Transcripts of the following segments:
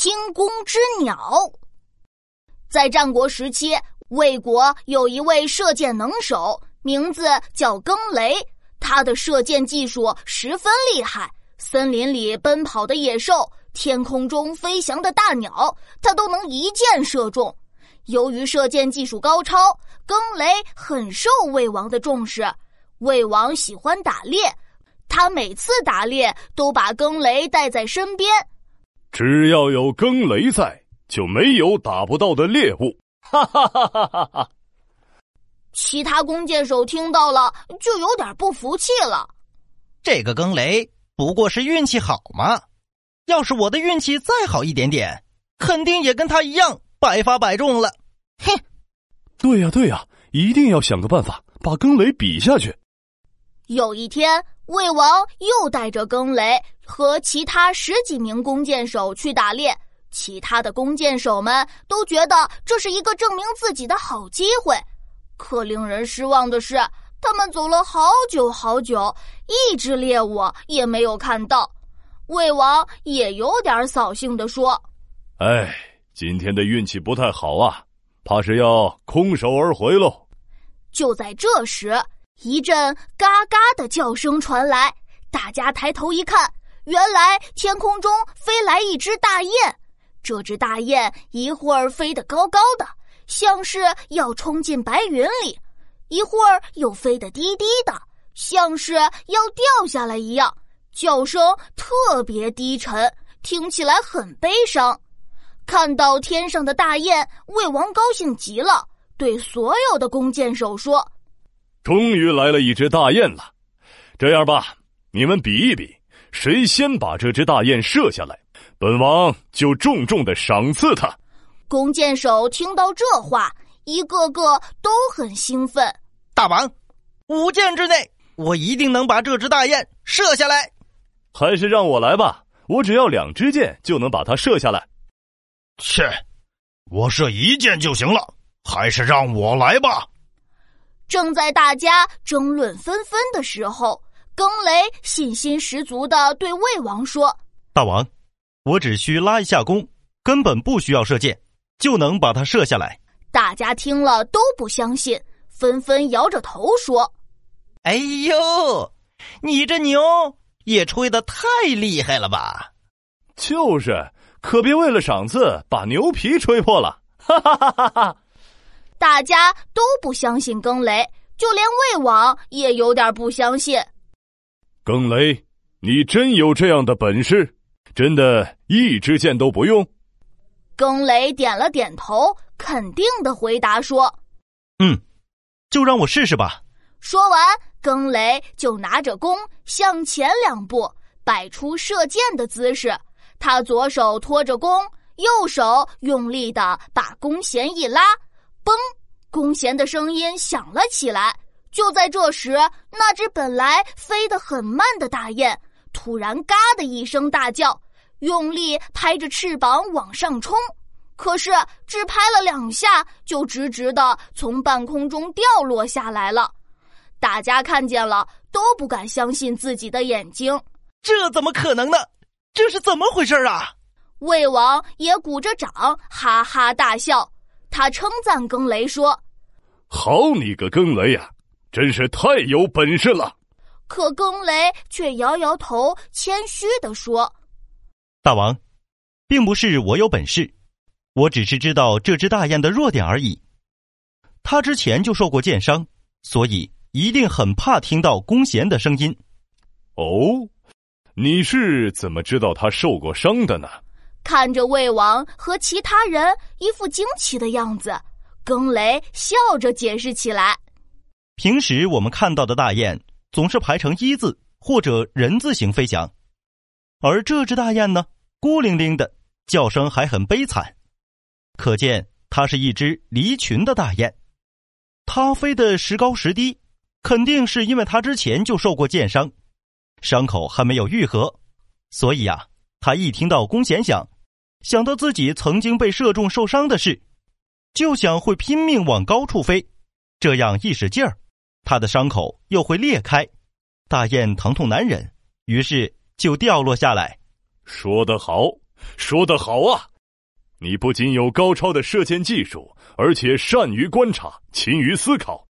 惊弓之鸟。在战国时期，魏国有一位射箭能手，名字叫更雷。他的射箭技术十分厉害，森林里奔跑的野兽，天空中飞翔的大鸟，他都能一箭射中。由于射箭技术高超，更雷很受魏王的重视。魏王喜欢打猎，他每次打猎都把更雷带在身边。只要有更雷在，就没有打不到的猎物。哈哈哈哈哈哈！其他弓箭手听到了，就有点不服气了。这个更雷不过是运气好嘛？要是我的运气再好一点点，肯定也跟他一样百发百中了。哼！对呀对呀，一定要想个办法把更雷比下去。有一天，魏王又带着更雷和其他十几名弓箭手去打猎，其他的弓箭手们都觉得这是一个证明自己的好机会。可令人失望的是，他们走了好久好久，一只猎物也没有看到。魏王也有点扫兴的说：“哎，今天的运气不太好啊，怕是要空手而回喽。”就在这时，一阵嘎嘎的叫声传来，大家抬头一看，原来天空中飞来一只大雁。这只大雁一会儿飞得高高的。像是要冲进白云里，一会儿又飞得低低的，像是要掉下来一样，叫声特别低沉，听起来很悲伤。看到天上的大雁，魏王高兴极了，对所有的弓箭手说：“终于来了一只大雁了，这样吧，你们比一比，谁先把这只大雁射下来，本王就重重的赏赐他。”弓箭手听到这话，一个个都很兴奋。大王，五箭之内，我一定能把这只大雁射下来。还是让我来吧，我只要两支箭就能把它射下来。切，我射一箭就行了，还是让我来吧。正在大家争论纷纷的时候，更雷信心十足的对魏王说：“大王，我只需拉一下弓，根本不需要射箭。”就能把它射下来。大家听了都不相信，纷纷摇着头说：“哎呦，你这牛也吹得太厉害了吧！”就是，可别为了赏赐把牛皮吹破了。哈哈哈哈哈！大家都不相信更雷，就连魏王也有点不相信。更雷，你真有这样的本事？真的一支箭都不用？更雷点了点头，肯定的回答说：“嗯，就让我试试吧。”说完，更雷就拿着弓向前两步，摆出射箭的姿势。他左手托着弓，右手用力的把弓弦一拉，嘣！弓弦的声音响了起来。就在这时，那只本来飞得很慢的大雁突然“嘎”的一声大叫。用力拍着翅膀往上冲，可是只拍了两下，就直直的从半空中掉落下来了。大家看见了，都不敢相信自己的眼睛。这怎么可能呢？这是怎么回事啊？魏王也鼓着掌，哈哈大笑。他称赞更雷说：“好你个更雷呀，真是太有本事了。”可更雷却摇摇头，谦虚的说。大王，并不是我有本事，我只是知道这只大雁的弱点而已。他之前就受过箭伤，所以一定很怕听到弓弦的声音。哦，你是怎么知道他受过伤的呢？看着魏王和其他人一副惊奇的样子，更雷笑着解释起来：平时我们看到的大雁总是排成一字或者人字形飞翔。而这只大雁呢，孤零零的，叫声还很悲惨，可见它是一只离群的大雁。它飞得时高时低，肯定是因为它之前就受过箭伤，伤口还没有愈合，所以啊，它一听到弓弦响，想到自己曾经被射中受伤的事，就想会拼命往高处飞，这样一使劲儿，他的伤口又会裂开，大雁疼痛难忍，于是。就掉落下来。说得好，说得好啊！你不仅有高超的射箭技术，而且善于观察，勤于思考，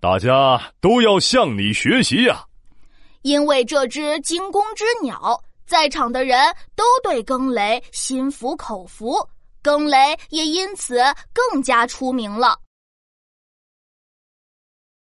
大家都要向你学习呀！因为这只惊弓之鸟，在场的人都对更雷心服口服，更雷也因此更加出名了。